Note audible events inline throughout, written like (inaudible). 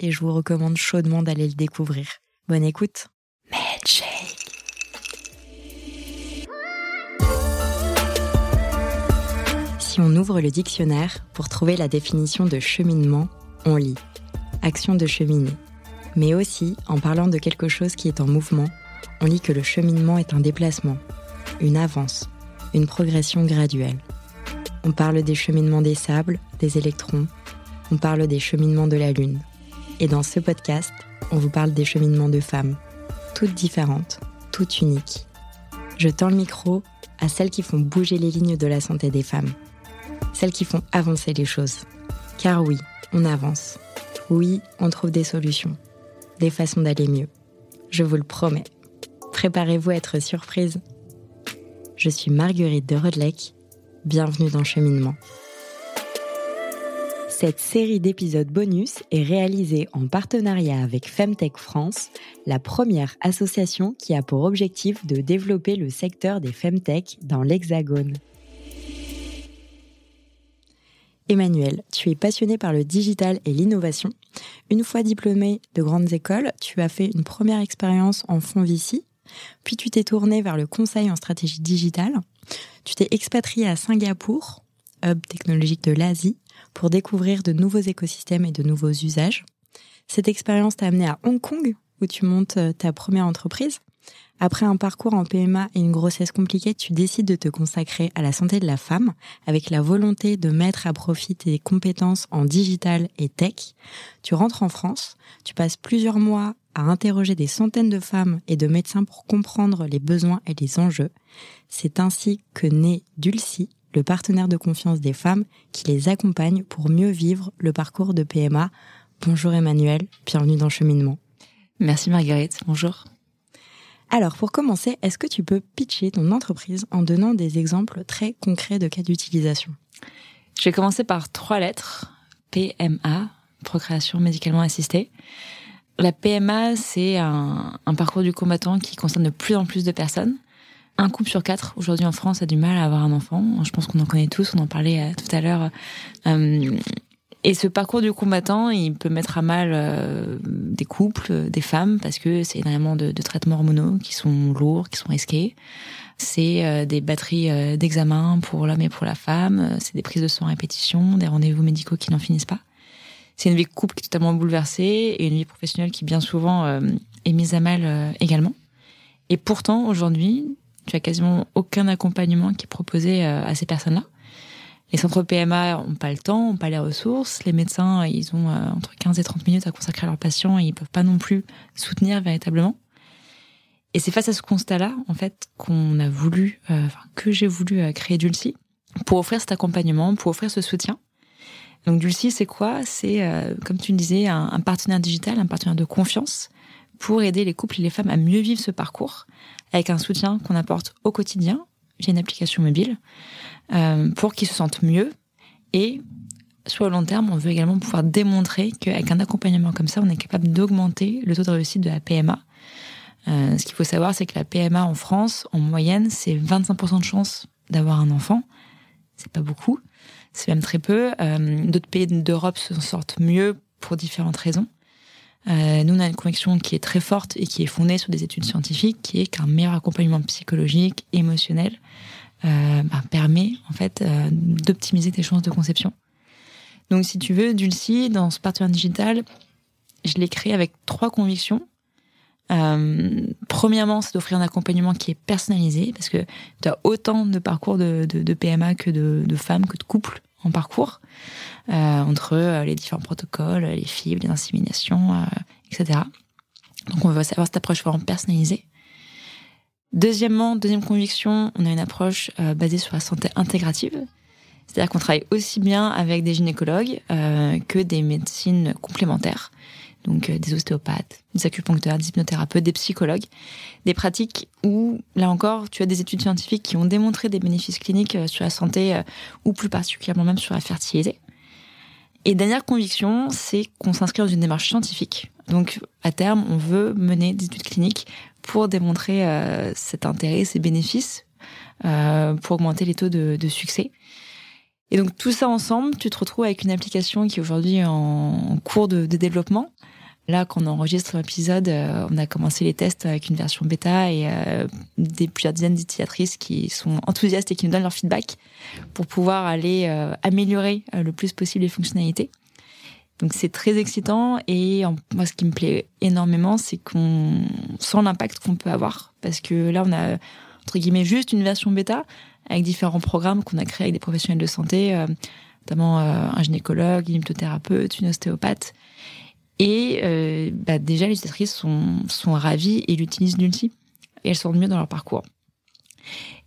et je vous recommande chaudement d'aller le découvrir. Bonne écoute. Si on ouvre le dictionnaire pour trouver la définition de cheminement, on lit action de cheminer. Mais aussi, en parlant de quelque chose qui est en mouvement, on lit que le cheminement est un déplacement, une avance, une progression graduelle. On parle des cheminements des sables, des électrons, on parle des cheminements de la Lune. Et dans ce podcast, on vous parle des cheminements de femmes, toutes différentes, toutes uniques. Je tends le micro à celles qui font bouger les lignes de la santé des femmes, celles qui font avancer les choses. Car oui, on avance. Oui, on trouve des solutions, des façons d'aller mieux. Je vous le promets. Préparez-vous à être surprise. Je suis Marguerite de Rodelec. Bienvenue dans Cheminement. Cette série d'épisodes bonus est réalisée en partenariat avec Femtech France, la première association qui a pour objectif de développer le secteur des Femtech dans l'Hexagone. Emmanuel, tu es passionné par le digital et l'innovation. Une fois diplômé de grandes écoles, tu as fait une première expérience en fonds VC, puis tu t'es tourné vers le conseil en stratégie digitale. Tu t'es expatrié à Singapour, hub technologique de l'Asie, pour découvrir de nouveaux écosystèmes et de nouveaux usages. Cette expérience t'a amené à Hong Kong, où tu montes euh, ta première entreprise. Après un parcours en PMA et une grossesse compliquée, tu décides de te consacrer à la santé de la femme avec la volonté de mettre à profit tes compétences en digital et tech. Tu rentres en France, tu passes plusieurs mois à interroger des centaines de femmes et de médecins pour comprendre les besoins et les enjeux. C'est ainsi que naît Dulcie, le partenaire de confiance des femmes qui les accompagne pour mieux vivre le parcours de PMA. Bonjour Emmanuel, bienvenue dans Cheminement. Merci Marguerite, bonjour. Alors pour commencer, est-ce que tu peux pitcher ton entreprise en donnant des exemples très concrets de cas d'utilisation? Je vais commencer par trois lettres, PMA, procréation médicalement assistée. La PMA, c'est un, un parcours du combattant qui concerne de plus en plus de personnes un couple sur quatre aujourd'hui en France a du mal à avoir un enfant. Je pense qu'on en connaît tous, on en parlait euh, tout à l'heure. Euh, et ce parcours du combattant, il peut mettre à mal euh, des couples, des femmes, parce que c'est énormément de, traitements hormonaux qui sont lourds, qui sont risqués. C'est des batteries d'examen pour l'homme et pour la femme. C'est des prises de sang à répétition, des rendez-vous médicaux qui n'en finissent pas. C'est une vie couple qui est totalement bouleversée et une vie professionnelle qui bien souvent est mise à mal également. Et pourtant, aujourd'hui, tu as quasiment aucun accompagnement qui est proposé euh, à ces personnes-là. Les centres PMA n'ont pas le temps, n'ont pas les ressources. Les médecins, ils ont euh, entre 15 et 30 minutes à consacrer à leurs patients et ils peuvent pas non plus soutenir véritablement. Et c'est face à ce constat-là, en fait, qu'on a voulu, euh, que j'ai voulu créer Dulcie pour offrir cet accompagnement, pour offrir ce soutien. Donc Dulcie, c'est quoi? C'est, comme tu le disais, un, partenaire digital, un partenaire de confiance pour aider les couples et les femmes à mieux vivre ce parcours, avec un soutien qu'on apporte au quotidien via une application mobile euh, pour qu'ils se sentent mieux et sur le long terme, on veut également pouvoir démontrer qu'avec un accompagnement comme ça, on est capable d'augmenter le taux de réussite de la PMA. Euh, ce qu'il faut savoir, c'est que la PMA en France, en moyenne, c'est 25% de chance d'avoir un enfant. C'est pas beaucoup, c'est même très peu. Euh, D'autres pays d'Europe se sortent mieux pour différentes raisons. Euh, nous, on a une conviction qui est très forte et qui est fondée sur des études scientifiques, qui est qu'un meilleur accompagnement psychologique, émotionnel, euh, bah, permet en fait euh, d'optimiser tes chances de conception. Donc, si tu veux, Dulcie, dans ce partenariat digital, je l'ai créé avec trois convictions. Euh, premièrement, c'est d'offrir un accompagnement qui est personnalisé, parce que tu as autant de parcours de, de, de PMA que de, de femmes, que de couples en parcours, euh, entre euh, les différents protocoles, les fibres, les inséminations, euh, etc. Donc on veut savoir cette approche vraiment personnalisée. Deuxièmement, deuxième conviction, on a une approche basée sur la santé intégrative. C'est-à-dire qu'on travaille aussi bien avec des gynécologues que des médecines complémentaires. Donc des ostéopathes, des acupuncteurs, des hypnothérapeutes, des psychologues, des pratiques où, là encore, tu as des études scientifiques qui ont démontré des bénéfices cliniques sur la santé ou plus particulièrement même sur la fertilité. Et dernière conviction, c'est qu'on s'inscrit dans une démarche scientifique. Donc, à terme, on veut mener des études cliniques pour démontrer euh, cet intérêt, ces bénéfices, euh, pour augmenter les taux de, de, succès. Et donc, tout ça ensemble, tu te retrouves avec une application qui est aujourd'hui en, cours de, développement. Là, quand on enregistre l'épisode, euh, on a commencé les tests avec une version bêta et euh, des plusieurs dizaines d'utilisatrices qui sont enthousiastes et qui nous donnent leur feedback pour pouvoir aller euh, améliorer le plus possible les fonctionnalités. Donc c'est très excitant et moi ce qui me plaît énormément c'est qu'on sent l'impact qu'on peut avoir parce que là on a entre guillemets juste une version bêta avec différents programmes qu'on a créés avec des professionnels de santé, notamment un gynécologue, une hypnothérapeute, une ostéopathe et euh, bah déjà, les utilisatrices sont, sont ravies et l'utilisent Dulci. Et elles sont mieux dans leur parcours.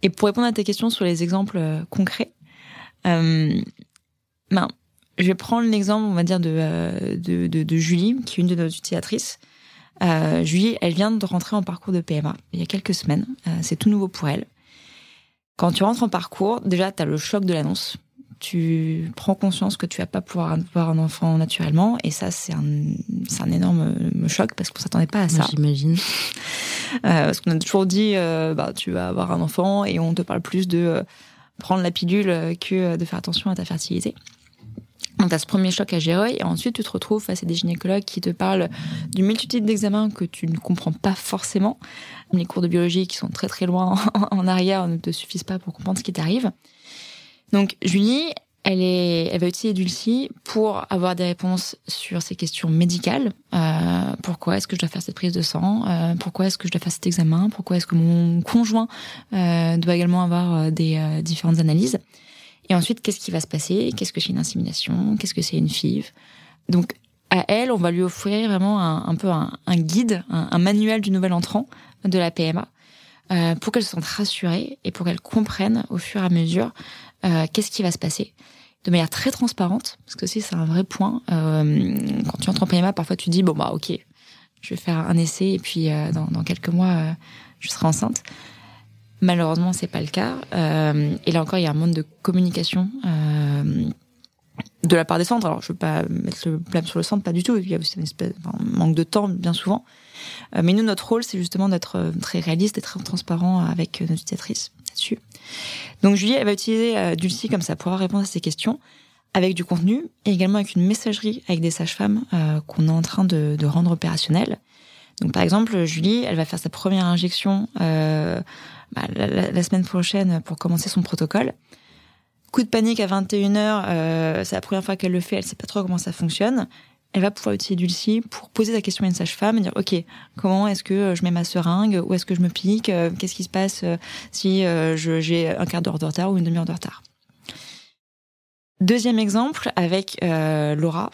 Et pour répondre à tes questions sur les exemples euh, concrets, euh, ben, je vais prendre l'exemple, on va dire, euh, de, de, Julie, qui est une de nos utilisatrices. Euh, Julie, elle vient de rentrer en parcours de PMA il y a quelques semaines. Euh, c'est tout nouveau pour elle. Quand tu rentres en parcours, déjà, tu as le choc de l'annonce tu prends conscience que tu vas pas pouvoir avoir un enfant naturellement et ça c'est un c'est un énorme choc parce qu'on s'attendait pas à ça j'imagine (laughs) euh, parce qu'on a toujours dit euh, bah tu vas avoir un enfant et on te parle plus de euh, prendre la pilule que de faire attention à ta fertilité donc tu as ce premier choc à gérer et ensuite tu te retrouves face à des gynécologues qui te parlent d'une multitude d'examens que tu ne comprends pas forcément. Les cours de biologie qui sont très très loin (laughs) en arrière ne te suffisent pas pour comprendre ce qui t'arrive. Donc Julie, elle, est, elle va utiliser Dulcie pour avoir des réponses sur ces questions médicales. Euh, pourquoi est-ce que je dois faire cette prise de sang? Euh, Pourquoi est-ce que je dois faire cet examen? Pourquoi est-ce que mon conjoint euh, doit également avoir euh, des euh, différentes analyses? Et ensuite, qu'est-ce qui va se passer? Qu'est-ce que c'est une insémination? Qu'est-ce que c'est une FIV? Donc, à elle, on va lui offrir vraiment un, peu un, guide, un, manuel du nouvel entrant de la PMA euh, pour qu'elle se sente rassurée et pour qu'elle comprenne au fur et à mesure euh, qu'est-ce qui va se passer de manière très transparente, parce que c'est un vrai point. Euh, quand tu entres en PMA, parfois tu dis bon bah ok, je vais faire un essai et puis dans, quelques mois je serai enceinte. Malheureusement, c'est pas le cas. Euh, et là encore, il y a un manque de communication de la part des centres. Alors, je veux pas mettre le blâme sur le centre, pas du tout. Il y a aussi un manque de temps, bien souvent. mais nous, notre rôle, c'est justement d'être très réaliste et très transparent avec nos utilisatrices là-dessus. Donc Julie, elle va utiliser euh, Dulcie comme ça pour répondre à ces questions avec du contenu et également avec une messagerie avec des sages-femmes euh, qu'on est en train de, rendre opérationnelles. Donc par exemple, Julie, elle va faire sa première injection euh, bah, la, semaine prochaine pour commencer son protocole. Coup de panique à 21h, euh, c'est la première fois qu'elle le fait, elle sait pas trop comment ça fonctionne. Elle va pouvoir utiliser Dulcie pour poser la question à une sage-femme et dire ok comment est-ce que je mets ma seringue? Où est-ce que je me pique? Euh, qu'est-ce qui se passe euh, si euh, j'ai un quart d'heure de retard ou une demi-heure de retard? Deuxième exemple avec Laura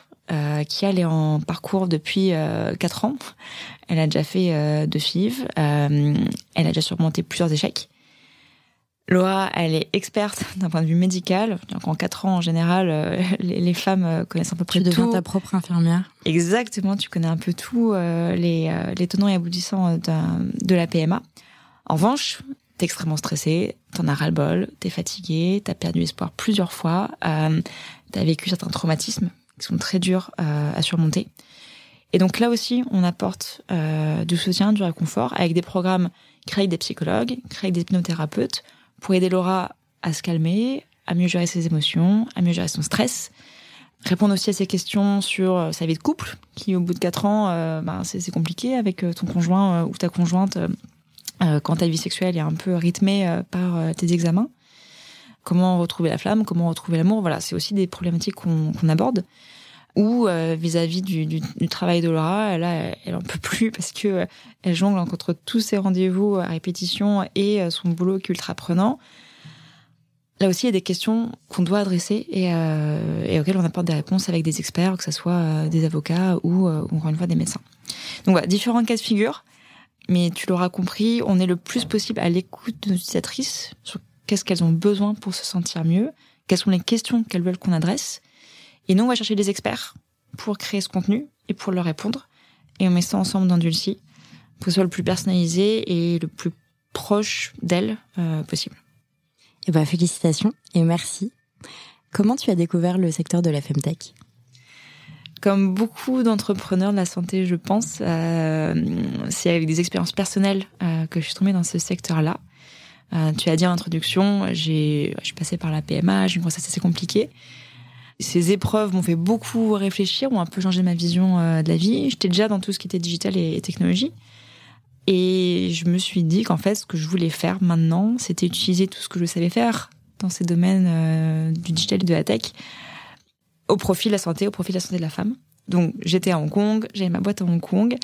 qui elle est en parcours depuis quatre ans elle a déjà fait deux FIV elle a déjà surmonté plusieurs échecs Laura, elle est experte (laughs) d'un point de vue médical. Donc en quatre ans, en général, euh, les, les, femmes euh, connaissent à peu près tout. Tu deviens ta propre infirmière. Exactement, tu connais un peu tout, euh, les, euh, les tenants et aboutissants de la PMA. En revanche, t'es extrêmement stressée, t'en as ras-le-bol, t'es fatiguée, t'as perdu espoir plusieurs fois, euh, t'as vécu certains traumatismes qui sont très durs à surmonter. Et donc là aussi, on apporte du soutien, du réconfort avec des programmes créés des psychologues, créés des hypnothérapeutes, pour aider Laura à se calmer, à mieux gérer ses émotions, à mieux gérer son stress. Répondre aussi à ses questions sur euh, sa vie de couple, qui au bout de quatre ans, euh, ben, c'est compliqué avec euh, ton conjoint ou ta conjointe euh, quand ta vie sexuelle est un peu rythmée par tes examens. Comment retrouver la flamme, comment retrouver l'amour, voilà, c'est aussi des problématiques qu'on qu aborde. Ou vis-à-vis du, travail de Laura, elle en peut plus parce que elle jongle entre tous ses rendez-vous à répétition et son boulot qui est ultra prenant. Là aussi, il y a des questions qu'on doit adresser et, euh, auxquelles on apporte des réponses avec des experts, que ce soit euh, des avocats ou, euh, encore une fois, des médecins. Donc voilà, différents cas de figure. Mais tu l'auras compris, on est le plus possible à l'écoute de nos utilisatrices sur qu'est-ce qu'elles ont besoin pour se sentir mieux, quelles sont les questions qu'elles veulent qu'on adresse. Et nous, on va chercher des experts pour créer ce contenu et pour leur répondre. et on met ça ensemble dans Dulcie pour que ce soit le plus personnalisé et le plus proche d'elle euh, possible. Et eh ben, félicitations et merci. Comment tu as découvert le secteur de la Femtech? Comme beaucoup d'entrepreneurs de la santé, je pense, euh, c'est avec des expériences personnelles euh, que je suis tombée dans ce secteur-là. Euh, tu as dit en introduction, j'ai, je suis passée par la PMA, j'ai une grossesse assez compliquée. Ces épreuves m'ont fait beaucoup réfléchir, ont un peu changé ma vision euh, de la vie. J'étais déjà dans tout ce qui était digital et, technologie. Et je me suis dit qu'en fait, ce que je voulais faire maintenant, c'était utiliser tout ce que je savais faire dans ces domaines euh, du digital et de la tech au profit de la santé, au profit de la santé de la femme. Donc j'étais à Hong Kong, j'avais ma boîte à Hong Kong.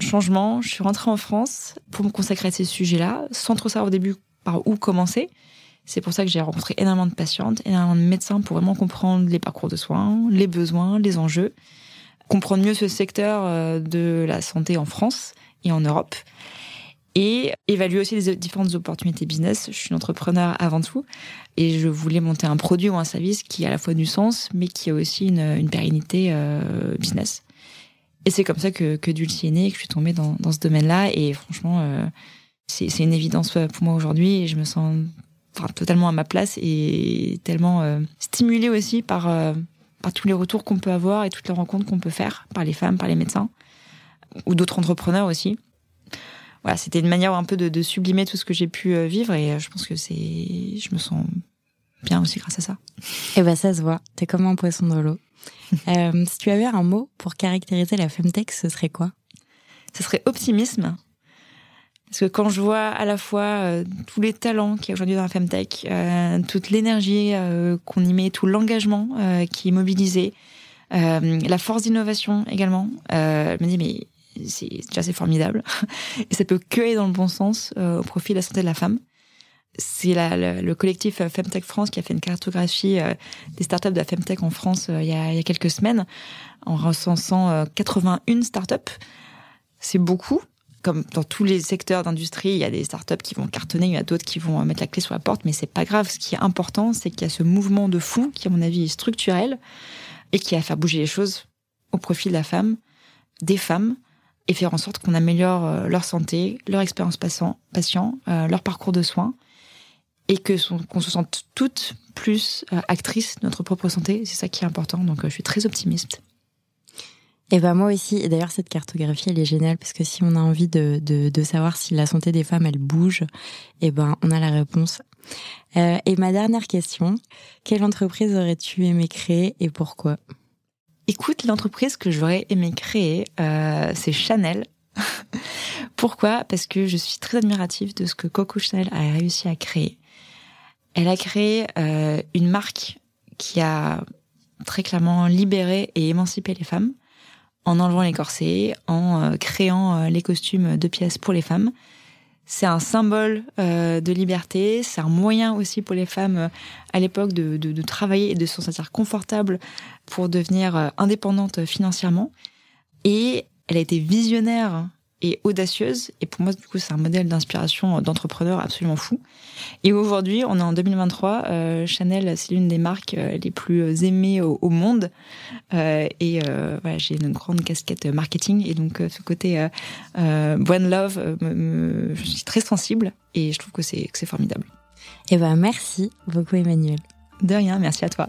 Changement, je suis rentrée en France pour me consacrer à ces sujets-là, sans trop savoir au début par où commencer. C'est pour ça que j'ai rencontré énormément de patientes, énormément de médecins pour vraiment comprendre les parcours de soins, les besoins, les enjeux, comprendre mieux ce secteur euh, de la santé en France et en Europe et évaluer aussi les différentes opportunités business. Je suis une entrepreneur avant tout et je voulais monter un produit ou un service qui a à la fois du sens mais qui a aussi une, pérennité euh, business. Et c'est comme ça que, que Dulcie est né et que je suis tombée dans, dans ce domaine-là et franchement euh, c'est une évidence pour moi aujourd'hui et je me sens enfin, totalement à ma place et tellement euh, stimulée aussi par, euh, par tous les retours qu'on peut avoir et toutes les rencontres qu'on peut faire par les femmes, par les médecins ou d'autres entrepreneurs aussi voilà, c'était une manière un peu de, sublimer tout ce que j'ai pu euh, vivre et euh, je pense que c'est, je me sens bien aussi grâce à ça. Et eh ben ça se voit, t'es comme un poisson dans l'eau. (laughs) euh, si tu avais un mot pour caractériser la femtech, ce serait quoi? Ce serait optimisme. Parce que quand je vois à la fois euh, tous les talents qu'il y a aujourd'hui dans la femtech, euh, toute l'énergie qu'on y met, tout l'engagement qui est mobilisé, la force d'innovation également, je me dis mais c'est déjà c'est formidable (laughs) et ça peut que aller dans le bon sens euh, au profit de la santé de la femme. C'est le collectif euh, Femtech France qui a fait une cartographie euh, des startups de la Femtech en France il y, a, il, y a, quelques semaines en recensant 81 startups. C'est beaucoup. Comme dans tous les secteurs d'industrie, il y a des startups qui vont cartonner, il y a d'autres qui vont mettre la clé sur la porte, mais c'est pas grave. Ce qui est important, c'est qu'il y a ce mouvement de fond qui, à mon avis, est structurel et qui va faire bouger les choses au profit de la femme, des femmes, et faire en sorte qu'on améliore euh, leur santé, leur expérience patient, patient euh, leur parcours de soins, et que qu'on se sente toutes plus euh, actrices de notre propre santé. C'est ça qui est important. Donc, je suis très optimiste. Et ben moi aussi. Et d'ailleurs, cette cartographie, elle est géniale parce que si on a envie de, de, de savoir si la santé des femmes, elle bouge, et ben on a la réponse. Euh, et ma dernière question quelle entreprise aurais-tu aimé créer et pourquoi? Écoute, l'entreprise que j'aurais aimé créer, euh, c'est Chanel. (laughs) Pourquoi? Parce que je suis très admirative de ce que Coco Chanel a réussi à créer. Elle a créé euh, une marque qui a très clairement libéré et émancipé les femmes en enlevant les corsets, en euh, créant les costumes de pièces pour les femmes c'est un symbole euh, de liberté, c'est un moyen aussi pour les femmes euh, à l'époque de, de, travailler et de se sentir confortable pour devenir euh, indépendante financièrement. Et elle a été visionnaire et audacieuse. Et pour moi, du coup, c'est un modèle d'inspiration d'entrepreneur absolument fou. Et aujourd'hui, on est en 2023. Euh, Chanel, c'est l'une des marques euh, les plus aimées au, monde. Euh, et euh, voilà, j'ai une grande casquette marketing. Et donc, ce côté One Love, je suis très sensible. Et je trouve que c'est formidable. Et eh ben, merci beaucoup, Emmanuel. De rien, merci à toi.